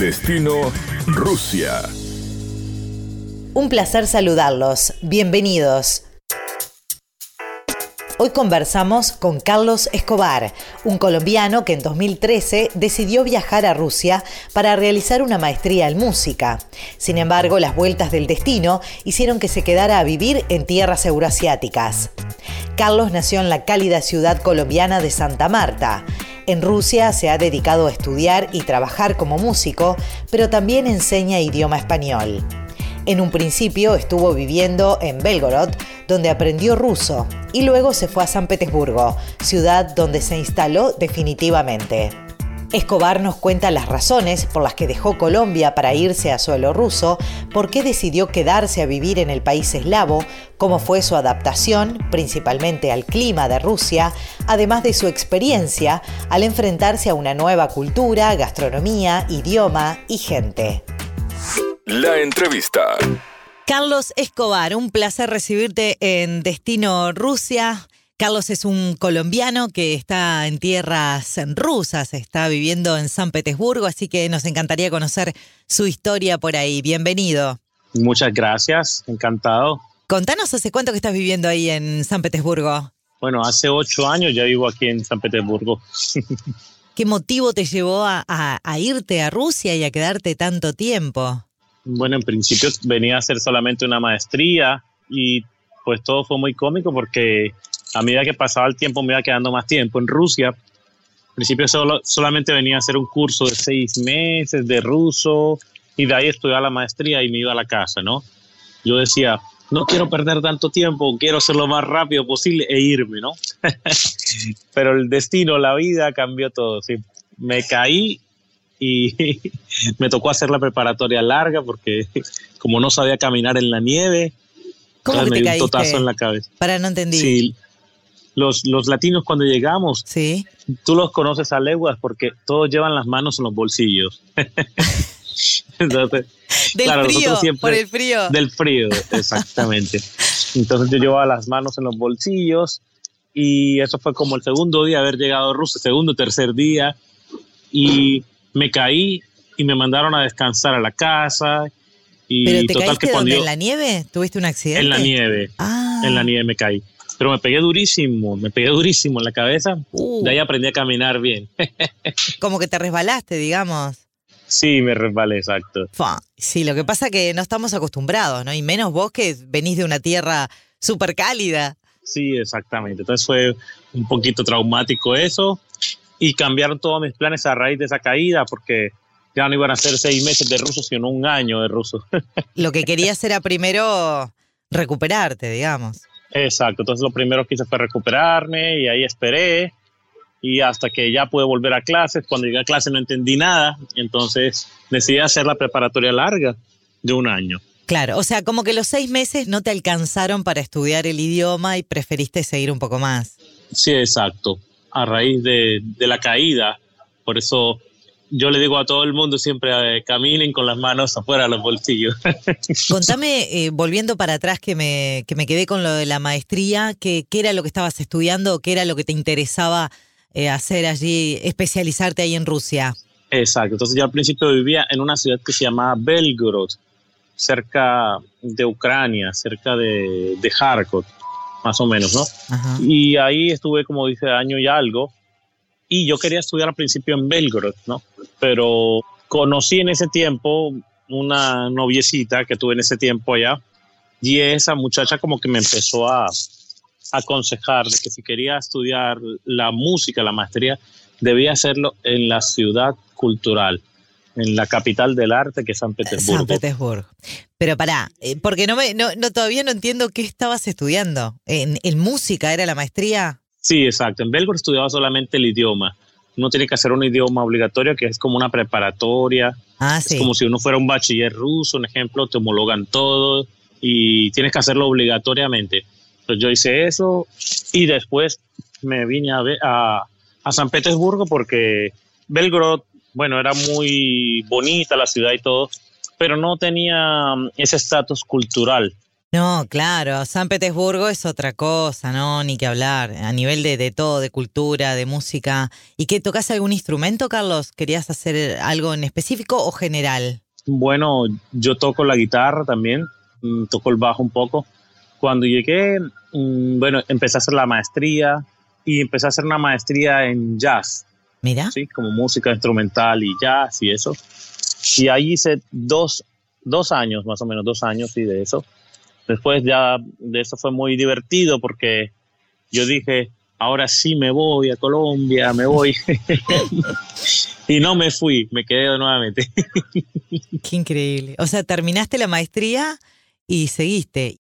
Destino Rusia. Un placer saludarlos. Bienvenidos. Hoy conversamos con Carlos Escobar, un colombiano que en 2013 decidió viajar a Rusia para realizar una maestría en música. Sin embargo, las vueltas del destino hicieron que se quedara a vivir en tierras euroasiáticas. Carlos nació en la cálida ciudad colombiana de Santa Marta. En Rusia se ha dedicado a estudiar y trabajar como músico, pero también enseña idioma español. En un principio estuvo viviendo en Belgorod, donde aprendió ruso, y luego se fue a San Petersburgo, ciudad donde se instaló definitivamente. Escobar nos cuenta las razones por las que dejó Colombia para irse a suelo ruso, por qué decidió quedarse a vivir en el país eslavo, cómo fue su adaptación, principalmente al clima de Rusia, además de su experiencia al enfrentarse a una nueva cultura, gastronomía, idioma y gente. La entrevista. Carlos Escobar, un placer recibirte en Destino Rusia. Carlos es un colombiano que está en tierras rusas, está viviendo en San Petersburgo, así que nos encantaría conocer su historia por ahí. Bienvenido. Muchas gracias, encantado. Contanos hace cuánto que estás viviendo ahí en San Petersburgo. Bueno, hace ocho años ya vivo aquí en San Petersburgo. ¿Qué motivo te llevó a, a irte a Rusia y a quedarte tanto tiempo? Bueno, en principio venía a hacer solamente una maestría y pues todo fue muy cómico porque a medida que pasaba el tiempo me iba quedando más tiempo en Rusia. Al principio solo, solamente venía a hacer un curso de seis meses de ruso y de ahí estudiaba la maestría y me iba a la casa, ¿no? Yo decía, no quiero perder tanto tiempo, quiero hacerlo lo más rápido posible e irme, ¿no? Pero el destino, la vida cambió todo, ¿sí? Me caí y me tocó hacer la preparatoria larga porque como no sabía caminar en la nieve, ¿Cómo que me te dio un totazo en la cabeza. Para no entendí. Sí, los, los latinos cuando llegamos, Sí. tú los conoces a leguas porque todos llevan las manos en los bolsillos. Entonces, Del claro, frío, siempre- por el frío. del frío, exactamente. Entonces yo llevaba las manos en los bolsillos y eso fue como el segundo día de haber llegado a Rusia, segundo, tercer día, y me caí y me mandaron a descansar a la casa. Y ¿Pero te total caíste que cuando yo- ¿En la nieve? ¿Tuviste un accidente? en la nieve, Ah. en la nieve me caí. Pero me pegué durísimo, me pegué durísimo en la cabeza. Uh. De ahí aprendí a caminar bien. Como que te resbalaste, digamos. sí, me resbalé, exacto. Sí, lo que pasa que no estamos acostumbrados, ¿no? Y menos vos que venís de una tierra súper cálida. Sí, exactamente. Entonces fue un poquito traumático eso y cambiaron todos mis planes a raíz de esa caída porque ya no iban a ser seis meses de ruso, sino un año de ruso. Lo que querías era primero recuperarte, digamos. Exacto. Entonces lo primero que hice fue recuperarme y ahí esperé y hasta que ya pude volver a clases. Cuando llegué a clase no entendí nada, entonces decidí hacer la preparatoria larga de un año. Claro, o sea, como que los seis meses no te alcanzaron para estudiar el idioma y preferiste seguir un poco más. Sí, exacto. A raíz de, de la caída, por eso yo le digo a todo el mundo siempre eh, caminen con las manos afuera de los bolsillos. Contame, eh, volviendo para atrás, que me, que me quedé con lo de la maestría, ¿qué era lo que estabas estudiando qué era lo que te interesaba eh, hacer allí, especializarte ahí en Rusia? Exacto. Entonces yo al principio vivía en una ciudad que se llamaba Belgorod, cerca de Ucrania, cerca de, de Kharkov, más o menos, ¿no? Ajá. Y ahí estuve como dice año y algo. Y yo quería estudiar al principio en Belgorod, ¿no? Pero conocí en ese tiempo una noviecita que tuve en ese tiempo allá. Y esa muchacha como que me empezó a, a aconsejar de que si quería estudiar la música, la maestría, debía hacerlo en la ciudad cultural, en la capital del arte que es San Petersburgo. San Petersburgo. Pero pará, eh, porque no me, no, no, todavía no entiendo qué estabas estudiando. ¿En, en música era la maestría? Sí, exacto. En Belgrado estudiaba solamente el idioma. Uno tiene que hacer un idioma obligatorio que es como una preparatoria. Ah, sí. Es como si uno fuera un bachiller ruso, un ejemplo, te homologan todo y tienes que hacerlo obligatoriamente. Entonces yo hice eso y después me vine a, a, a San Petersburgo porque Belgrado, bueno, era muy bonita la ciudad y todo, pero no tenía mm, ese estatus cultural No, claro, San Petersburgo es otra cosa, ¿no? Ni que hablar, a nivel de, de todo, de cultura, de música. ¿Y qué, tocas algún instrumento, Carlos? ¿Querías hacer algo en específico o general? Bueno, yo toco la guitarra también, mm, toco el bajo un poco. Cuando llegué, mm, bueno, empecé a hacer la maestría y empecé a hacer una maestría en jazz. Mira. Sí, como música instrumental y jazz y eso. Y ahí hice dos, dos años, más o menos, dos años y de eso. Después ya de eso fue muy divertido porque yo dije, ahora sí me voy a Colombia, me voy. y no me fui, me quedé nuevamente. Qué increíble. O sea, terminaste la maestría y seguiste.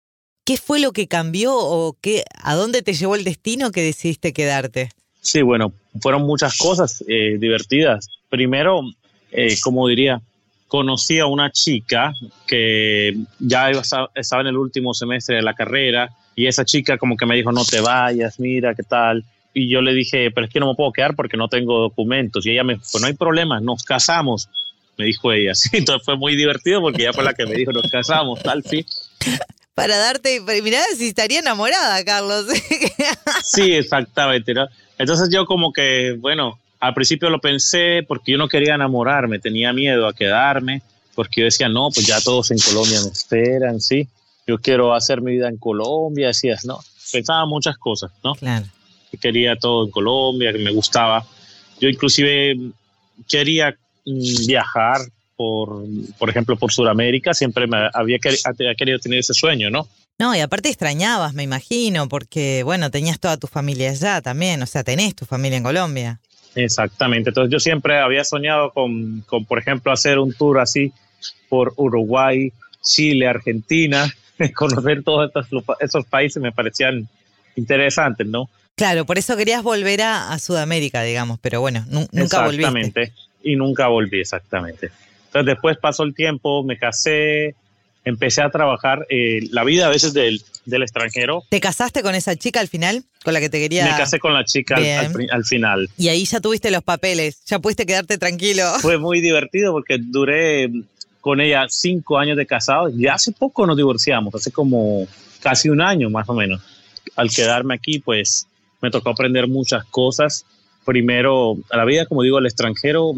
¿Qué fue lo que cambió o qué, a dónde te llevó el destino que decidiste quedarte? Sí, bueno, fueron muchas cosas eh, divertidas. Primero, eh, como diría, conocí a una chica que ya estaba en el último semestre de la carrera y esa chica como que me dijo, no te vayas, mira, qué tal. Y yo le dije, pero es que no me puedo quedar porque no tengo documentos. Y ella me dijo, pues no hay problema, nos casamos, me dijo ella. Entonces fue muy divertido porque ella fue la que me dijo, nos casamos, tal, sí. Para darte, mirá si estaría enamorada, Carlos. sí, exactamente. Entonces yo como que, bueno, al principio lo pensé porque yo no quería enamorarme, tenía miedo a quedarme, porque yo decía, no, pues ya todos en Colombia me esperan, sí, yo quiero hacer mi vida en Colombia, decías, no, pensaba muchas cosas, ¿no? Claro. quería todo en Colombia, que me gustaba. Yo inclusive quería mm, viajar por, por ejemplo, por Sudamérica, siempre me había, había querido tener ese sueño, ¿no? No, y aparte extrañabas, me imagino, porque, bueno, tenías toda tu familia allá también, o sea, tenés tu familia en Colombia. Exactamente. Entonces yo siempre había soñado con, con, por ejemplo, hacer un tour así por Uruguay, Chile, Argentina, conocer todos estos, esos países me parecían interesantes, ¿no? Claro, por eso querías volver a, Sudamérica, digamos, pero bueno, nunca volví. Exactamente, y nunca volví, exactamente. Entonces después pasó el tiempo, me casé, empecé a trabajar. Eh, la vida a veces del, del, extranjero. ¿Te casaste con esa chica al final? ¿Con la que te quería? Me casé con la chica al, final. Y ahí ya tuviste los papeles, ya pudiste quedarte tranquilo. Fue muy divertido porque duré con ella cinco años de casado y hace poco nos divorciamos, hace como casi un año más o menos. Al quedarme aquí, pues me tocó aprender muchas cosas. Primero, a la vida, como digo, al extranjero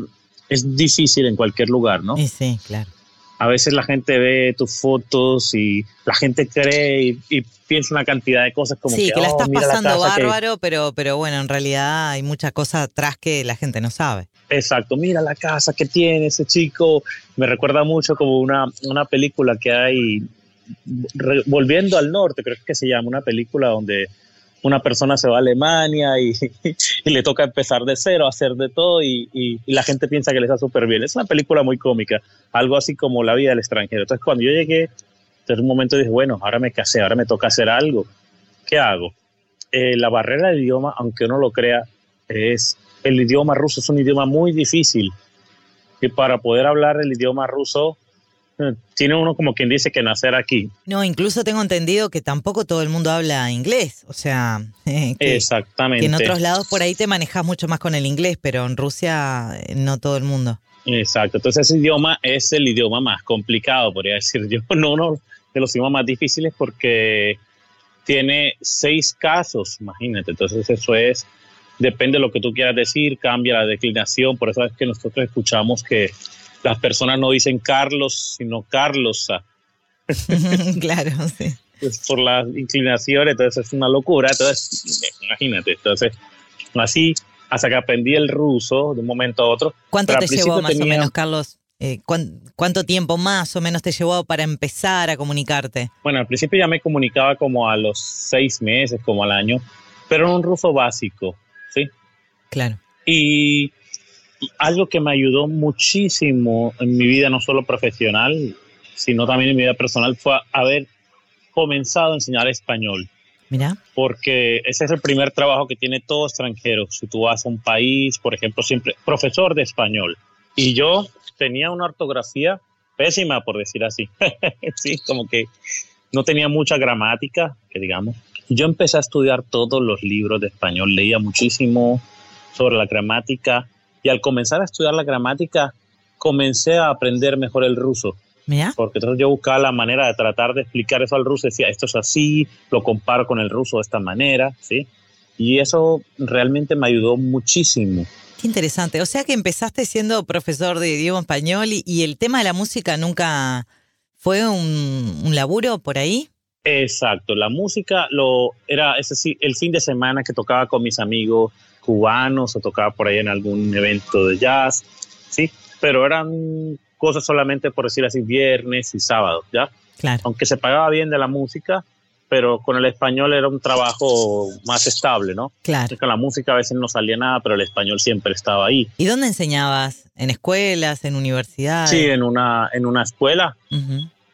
es difícil en cualquier lugar, ¿no? Sí, sí, claro a veces la gente ve tus fotos y la gente cree y, piensa una cantidad de cosas como sí, que, la oh, estás pasando bárbaro, pero, pero bueno, en realidad hay muchas cosas atrás que la gente no sabe. Exacto, mira la casa que tiene ese chico, me recuerda mucho como una, una película que hay, volviendo al norte, creo que se llama, una película donde una persona se va a Alemania y, le toca empezar de cero, hacer de todo y, la gente piensa que le está súper bien. Es una película muy cómica, algo así como La vida del extranjero. Entonces cuando yo llegué, en un momento dije, bueno, ahora me casé, ahora me toca hacer algo. ¿Qué hago? Eh, la barrera del idioma, aunque uno lo crea, es el idioma ruso es un idioma muy difícil. Y para poder hablar el idioma ruso tiene uno como quien dice que nacer aquí. No, incluso tengo entendido que tampoco todo el mundo habla inglés, o sea, que, exactamente. Que en otros lados por ahí te manejas mucho más con el inglés, pero en Rusia eh, no todo el mundo. Exacto, entonces ese idioma es el idioma más complicado, podría decir yo, no uno de los idiomas más difíciles porque tiene seis casos, imagínate, entonces eso es, depende de lo que tú quieras decir, cambia la declinación, por eso es que nosotros escuchamos que las personas no dicen Carlos, sino Carlosa. claro, sí. Por la inclinación, entonces es una locura. Entonces, imagínate, entonces, así, hasta que aprendí el ruso de un momento a otro. ¿Cuánto te llevó más o menos, Carlos? Eh, ¿Cuánto tiempo más o menos te llevó para empezar a comunicarte? Bueno, al principio ya me comunicaba como a los seis meses, como al año, pero en un ruso básico, ¿sí? Claro. Y algo que me ayudó muchísimo en mi vida, no solo profesional, sino también en mi vida personal, fue haber comenzado a enseñar español. Mira. Porque ese es el primer trabajo que tiene todo extranjero. Si tú vas a un país, por ejemplo, siempre profesor de español. Y yo tenía una ortografía pésima, por decir así. sí, como que no tenía mucha gramática, que digamos. Yo empecé a estudiar todos los libros de español, leía muchísimo sobre la gramática y al comenzar a estudiar la gramática, comencé a aprender mejor el ruso. Porque entonces yo buscaba la manera de tratar de explicar eso al ruso, decía, esto es así, lo comparo con el ruso de esta manera, ¿sí? Y eso realmente me ayudó muchísimo. Qué interesante. O sea que empezaste siendo profesor de idioma español y, el tema de la música nunca fue un, un, laburo por ahí. Exacto, la música lo era ese el fin de semana que tocaba con mis amigos cubanos o tocaba por ahí en algún evento de jazz, sí, pero eran cosas solamente por decir así viernes y sábado, ¿ya? Claro. Aunque se pagaba bien de la música, pero con el español era un trabajo más estable, ¿no? Claro. Con la música a veces no salía nada, pero el español siempre estaba ahí. ¿Y dónde enseñabas? ¿En escuelas, en universidades? Sí, en una, en una escuela,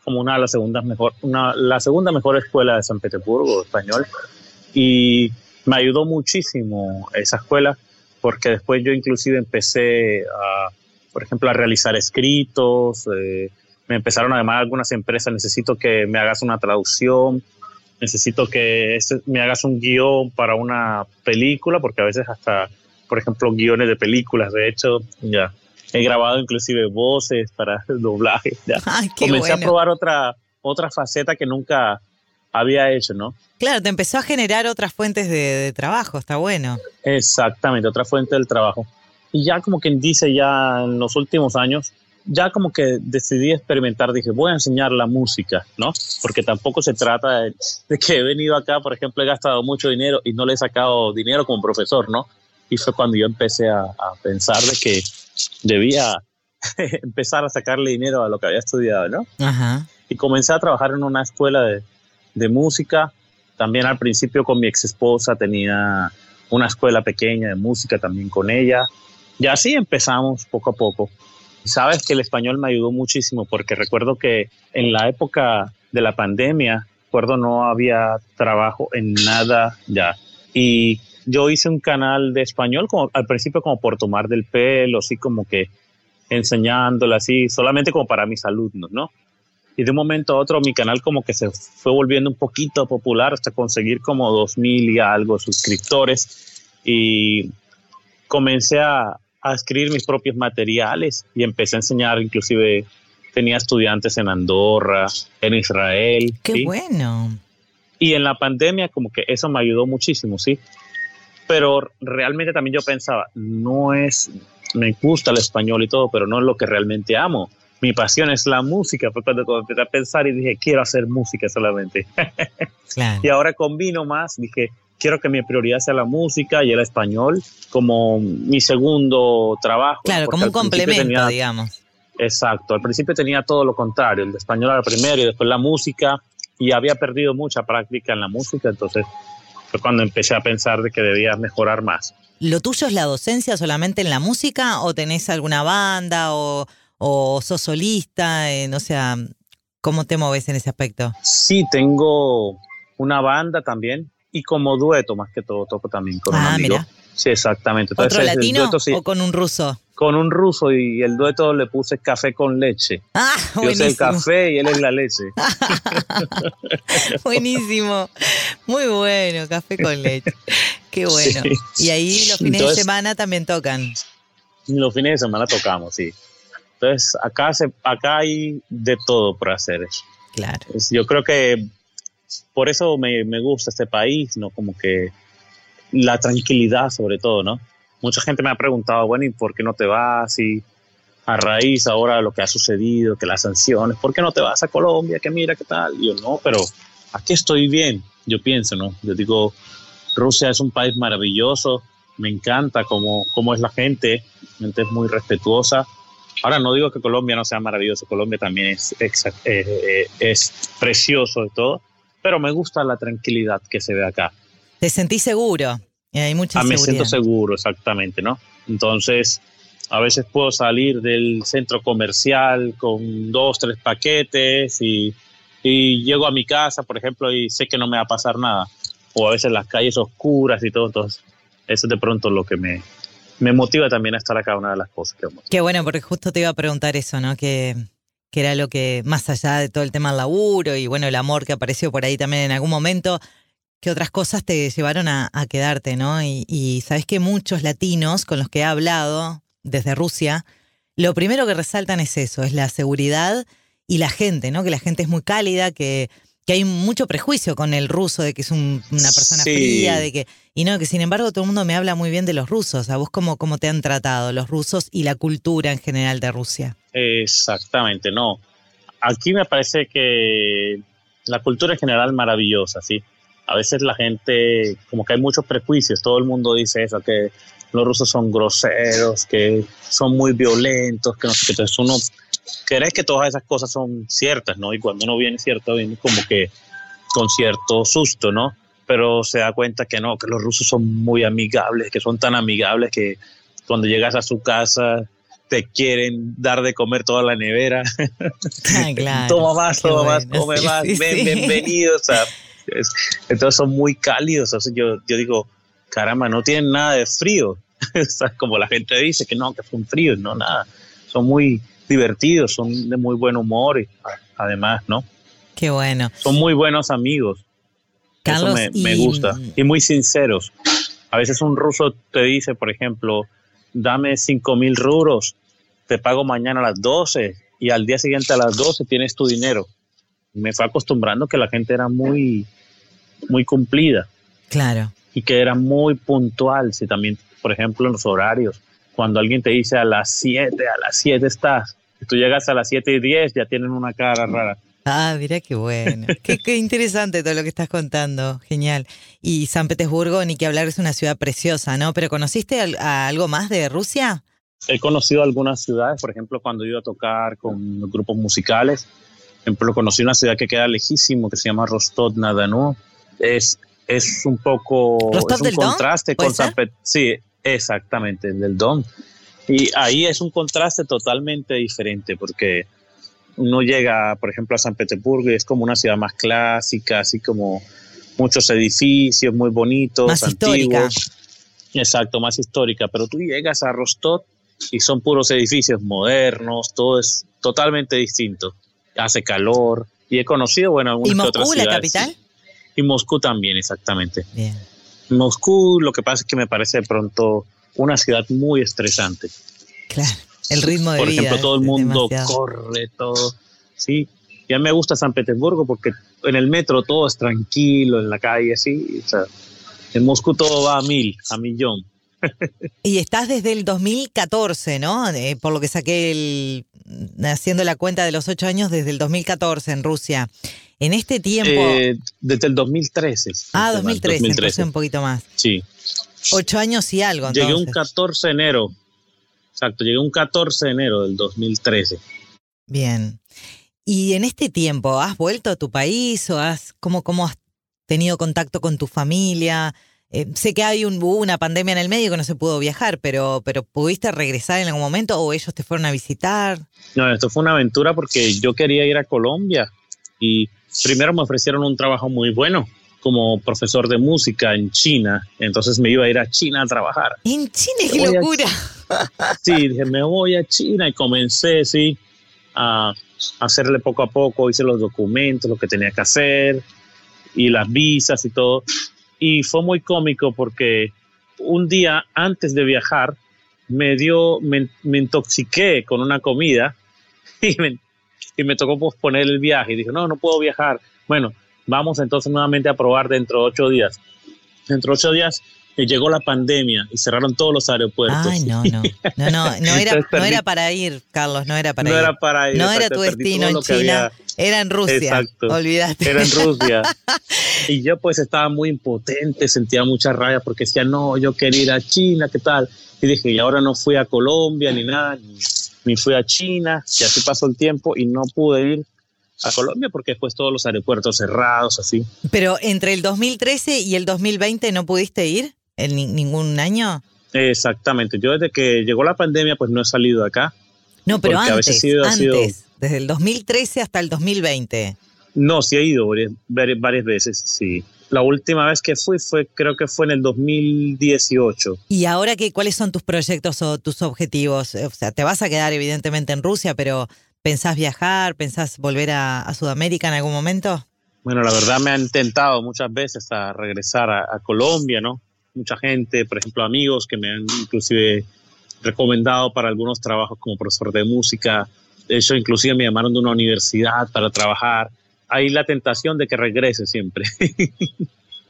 como una de las segundas mejor, una, la segunda mejor escuela de San Petersburgo, español. Y me ayudó muchísimo esa escuela, porque después yo inclusive empecé a, por ejemplo, a realizar escritos, eh, me empezaron a llamar algunas empresas, necesito que me hagas una traducción, necesito que este, me hagas un guion para una película, porque a veces hasta, por ejemplo, guiones de películas, de hecho, ya he grabado inclusive voces para el doblaje. Ya. Comencé a probar otra, otra faceta que nunca había hecho, ¿no? Claro, te empezó a generar otras fuentes de, de trabajo, está bueno. Exactamente, otra fuente del trabajo. Y ya como quien dice, ya en los últimos años, ya como que decidí experimentar, dije, voy a enseñar la música, ¿no? Porque tampoco se trata de, que he venido acá, por ejemplo, he gastado mucho dinero y no le he sacado dinero como profesor, ¿no? Y fue cuando yo empecé a, pensar de que debía empezar a sacarle dinero a lo que había estudiado, ¿no? Ajá. Y comencé a trabajar en una escuela de, de música. También al principio con mi ex esposa tenía una escuela pequeña de música también con ella. Y así empezamos poco a poco. Sabes que el español me ayudó muchísimo porque recuerdo que en la época de la pandemia, recuerdo no había trabajo en nada ya. Y yo hice un canal de español como al principio como por tomar del pelo, así como que enseñándole así, solamente como para mis alumnos, ¿no? Y de un momento a otro mi canal como que se fue volviendo un poquito popular hasta conseguir como dos mil y algo suscriptores y comencé a, a escribir mis propios materiales y empecé a enseñar, inclusive tenía estudiantes en Andorra, en Israel. Qué bueno. Y en la pandemia como que eso me ayudó muchísimo, sí. Pero realmente también yo pensaba, no es, me gusta el español y todo, pero no es lo que realmente amo. Mi pasión es la música. Fue cuando empecé a pensar y dije, quiero hacer música solamente. y ahora combino más, dije, quiero que mi prioridad sea la música y el español como mi segundo trabajo. Claro, como un complemento, digamos. Exacto, al principio tenía todo lo contrario, el español era primero y después la música y había perdido mucha práctica en la música, entonces fue cuando empecé a pensar de que debía mejorar más. ¿Lo tuyo es la docencia solamente en la música o tenés alguna banda o, o sos solista? En, o sea, ¿cómo te moves en ese aspecto? Sí, tengo una banda también, y como dueto más que todo toco también con un ah, amigo. Sí, exactamente. ¿Otro latino o con un ruso? Con un ruso y el dueto le puse café con leche. Ah, Yo soy el café y él es la leche. buenísimo. Muy bueno, café con leche. Qué bueno. Y ahí los fines de semana también tocan. Los fines de semana tocamos, sí. Entonces, acá, se, acá hay de todo por hacer. Claro. Yo creo que por eso me, me, gusta este país, ¿no? Como que la tranquilidad sobre todo, ¿no? Mucha gente me ha preguntado, bueno, ¿y por qué no te vas? Y a raíz ahora de lo que ha sucedido, que las sanciones, ¿por qué no te vas a Colombia? Que mira, ¿qué tal? Y yo, no, pero aquí estoy bien, yo pienso, ¿no? Yo digo, Rusia es un país maravilloso, me encanta cómo, cómo es la gente, la gente es muy respetuosa. Ahora no digo que Colombia no sea maravilloso, Colombia también es, eh, eh, es precioso de todo, pero me gusta la tranquilidad que se ve acá. Te sentís seguro, y hay mucha ah, Me siento seguro, exactamente, ¿no? Entonces, a veces puedo salir del centro comercial con dos, tres paquetes y, y llego a mi casa, por ejemplo, y sé que no me va a pasar nada. O a veces las calles oscuras y todo, entonces eso es de pronto lo que me, me motiva también a estar acá, una de las cosas que Qué bueno, porque justo te iba a preguntar eso, ¿no? Que que era lo que, más allá de todo el tema del laburo y bueno, el amor que apareció por ahí también en algún momento, que otras cosas te llevaron a, quedarte, ¿no? Y, y sabes que muchos latinos con los que he hablado desde Rusia, lo primero que resaltan es eso, es la seguridad y la gente, ¿no? Que la gente es muy cálida, que, que hay mucho prejuicio con el ruso, de que es una persona fría, de que. Y no, que sin embargo todo el mundo me habla muy bien de los rusos. ¿A vos cómo, cómo te han tratado los rusos y la cultura en general de Rusia? Exactamente, no. Aquí me parece que la cultura en general maravillosa, ¿sí? A veces la gente, como que hay muchos prejuicios, todo el mundo dice eso, que los rusos son groseros, que son muy violentos, que no sé qué. Entonces uno cree que todas esas cosas son ciertas, ¿no? Y cuando uno viene cierto, viene como que con cierto susto, ¿no? Pero se da cuenta que no, que los rusos son muy amigables, que son tan amigables que cuando llegas a su casa te quieren dar de comer toda la nevera. Ah, claro. toma más, toma más, come más, bienvenidos. entonces son muy cálidos. yo, yo digo, caramba, no tienen nada de frío. Como la gente dice que no, que son fríos, no, nada. Son muy divertidos, son de muy buen humor, además, ¿no? Qué bueno. Son muy buenos amigos. Carlos, Eso me, gusta. Y muy sinceros. A veces un ruso te dice, por ejemplo, dame cinco mil ruros, te pago mañana a las 12 y al día siguiente a las 12 tienes tu dinero. Me fue acostumbrando que la gente era muy, muy cumplida. Claro. Y que era muy puntual. Si también, por ejemplo, en los horarios, cuando alguien te dice a las 7, a las 7 estás, y tú llegas a las 7 y 10, ya tienen una cara rara. Ah, mira qué bueno. qué, interesante todo lo que estás contando. Genial. Y San Petersburgo, ni que hablar, es una ciudad preciosa, ¿no? Pero ¿conociste algo más de Rusia? He conocido algunas ciudades, por ejemplo, cuando iba a tocar con grupos musicales. Por ejemplo, conocí una ciudad que queda lejísimo, que se llama Rostov na Es, es un poco es un contraste con San Petersburgo. Sí, exactamente, del Don. Y ahí es un contraste totalmente diferente porque uno llega, por ejemplo, a San Petersburgo y es como una ciudad más clásica, así como muchos edificios muy bonitos, más antiguos. Histórica. Exacto, más histórica. Pero tú llegas a Rostov y son puros edificios modernos, todo es totalmente distinto. Hace calor y he conocido, bueno, algunas ¿Y Moscú, otras ciudades. la capital? Y Moscú también, exactamente. Bien. Moscú, lo que pasa es que me parece de pronto una ciudad muy estresante. Claro, el ritmo de Por vida. Por ejemplo, todo el mundo corre, todo. Sí, ya me gusta San Petersburgo porque en el metro todo es tranquilo, en la calle. O sea, en Moscú todo va a mil, a millón. y estás desde el 2014, ¿no? Eh, por lo que saqué el, haciendo la cuenta de los ocho años desde el 2014 en Rusia. En este tiempo... Eh, desde el 2013. Ah, 2013, 2013. un poquito más. Sí. Ocho años y algo. Llegué un 14 de enero. Exacto, llegué un 14 de enero del 2013. Bien. ¿Y en este tiempo has vuelto a tu país o has, cómo, cómo has tenido contacto con tu familia? Eh, sé que hay un, una pandemia en el medio que no se pudo viajar, pero, pero ¿pudiste regresar en algún momento o ellos te fueron a visitar? No, esto fue una aventura porque yo quería ir a Colombia y primero me ofrecieron un trabajo muy bueno como profesor de música en China, entonces me iba a ir a China a trabajar. En China, qué locura. sí, dije, me voy a China y comencé, sí, a hacerle poco a poco, hice los documentos, lo que tenía que hacer y las visas y todo. Y fue muy cómico porque un día antes de viajar me dio, me, intoxiqué con una comida y me, y me tocó posponer el viaje. Y dije, no, no puedo viajar. Bueno, Vamos entonces nuevamente a probar dentro de ocho días. Dentro de ocho días eh, llegó la pandemia y cerraron todos los aeropuertos. Ay, no, no. No, no, no, era, no era para ir, Carlos, no era para no ir. Era para ir no era tu destino en China, era en Rusia. Exacto. Olvídate. Era en Rusia. y yo pues estaba muy impotente, sentía mucha rabia porque decía, no, yo quería ir a China, ¿qué tal? Y dije, y ahora no fui a Colombia ni nada, ni, ni fui a China, y así pasó el tiempo y no pude ir a Colombia porque después todos los aeropuertos cerrados, así. Pero entre el 2013 y el 2020 no pudiste ir en ningún año. Exactamente. Yo desde que llegó la pandemia pues no he salido de acá. No, pero antes, antes desde el 2013 hasta el 2020. No, sí he ido varias, varias veces, sí. La última vez que fui fue, creo que fue en el 2018. ¿Y ahora qué, cuáles son tus proyectos o tus objetivos? O sea, te vas a quedar evidentemente en Rusia, pero ¿Pensás viajar? ¿Pensás volver a, Sudamérica en algún momento? Bueno, la verdad me han intentado muchas veces a regresar a, Colombia, ¿no? Mucha gente, por ejemplo, amigos que me han inclusive recomendado para algunos trabajos como profesor de música De hecho, inclusive me llamaron de una universidad para trabajar. Hay la tentación de que regrese siempre.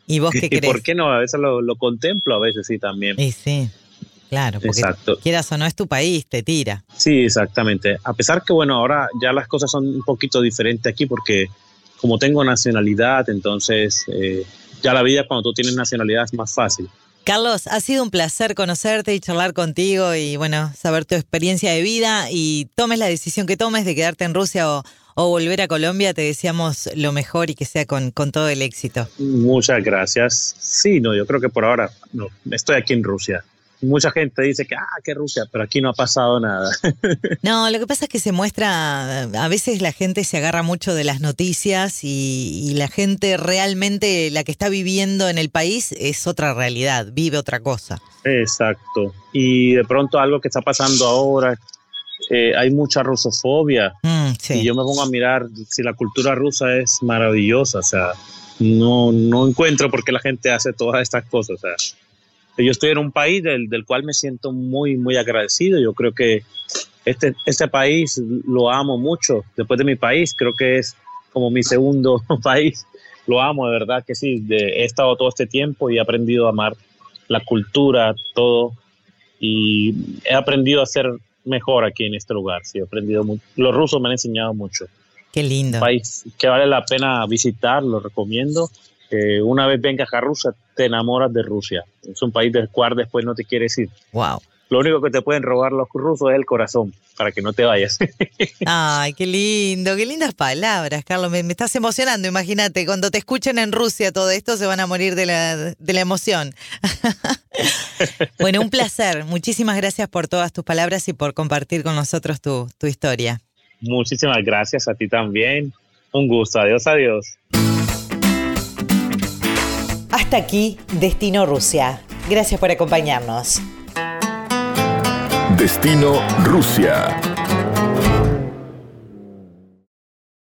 ¿Y vos qué crees? ¿Por qué no? A veces lo, lo contemplo, a veces sí también. Sí, sí. Claro, porque Exacto. quieras o no es tu país, te tira. Sí, exactamente. A pesar que, bueno, ahora ya las cosas son un poquito diferentes aquí porque como tengo nacionalidad, entonces eh, ya la vida cuando tú tienes nacionalidad es más fácil. Carlos, ha sido un placer conocerte y charlar contigo y bueno, saber tu experiencia de vida y tomes la decisión que tomes de quedarte en Rusia o, volver a Colombia, te deseamos lo mejor y que sea con, con, todo el éxito. Muchas gracias. Sí, no, yo creo que por ahora no, estoy aquí en Rusia mucha gente dice que, ah, que Rusia, pero aquí no ha pasado nada. No, lo que pasa es que se muestra, a veces la gente se agarra mucho de las noticias y, la gente realmente, la que está viviendo en el país es otra realidad, vive otra cosa. Exacto. Y de pronto algo que está pasando ahora, eh, hay mucha rusofobia. Mm, y yo me pongo a mirar si la cultura rusa es maravillosa, o sea, no, no encuentro por qué la gente hace todas estas cosas, o sea yo estoy en un país del, del, cual me siento muy, muy agradecido. Yo creo que este, este país lo amo mucho. Después de mi país, creo que es como mi segundo país. Lo amo, de verdad que sí. he estado todo este tiempo y he aprendido a amar la cultura, todo. Y he aprendido a ser mejor aquí en este lugar. Sí, he aprendido mucho. Los rusos me han enseñado mucho. Qué lindo. Un país que vale la pena visitar, lo recomiendo una vez vengas a Rusia, te enamoras de Rusia. Es un país del cual después no te quieres ir. Wow. Lo único que te pueden robar los rusos es el corazón, para que no te vayas. Ay, qué lindo, qué lindas palabras, Carlos. Me, estás emocionando, imagínate. Cuando te escuchen en Rusia todo esto, se van a morir de la, de la emoción. bueno, un placer. Muchísimas gracias por todas tus palabras y por compartir con nosotros tu, tu historia. Muchísimas gracias a ti también. Un gusto. Adiós, adiós. Hasta aquí, Destino Rusia. Gracias por acompañarnos. Destino Rusia.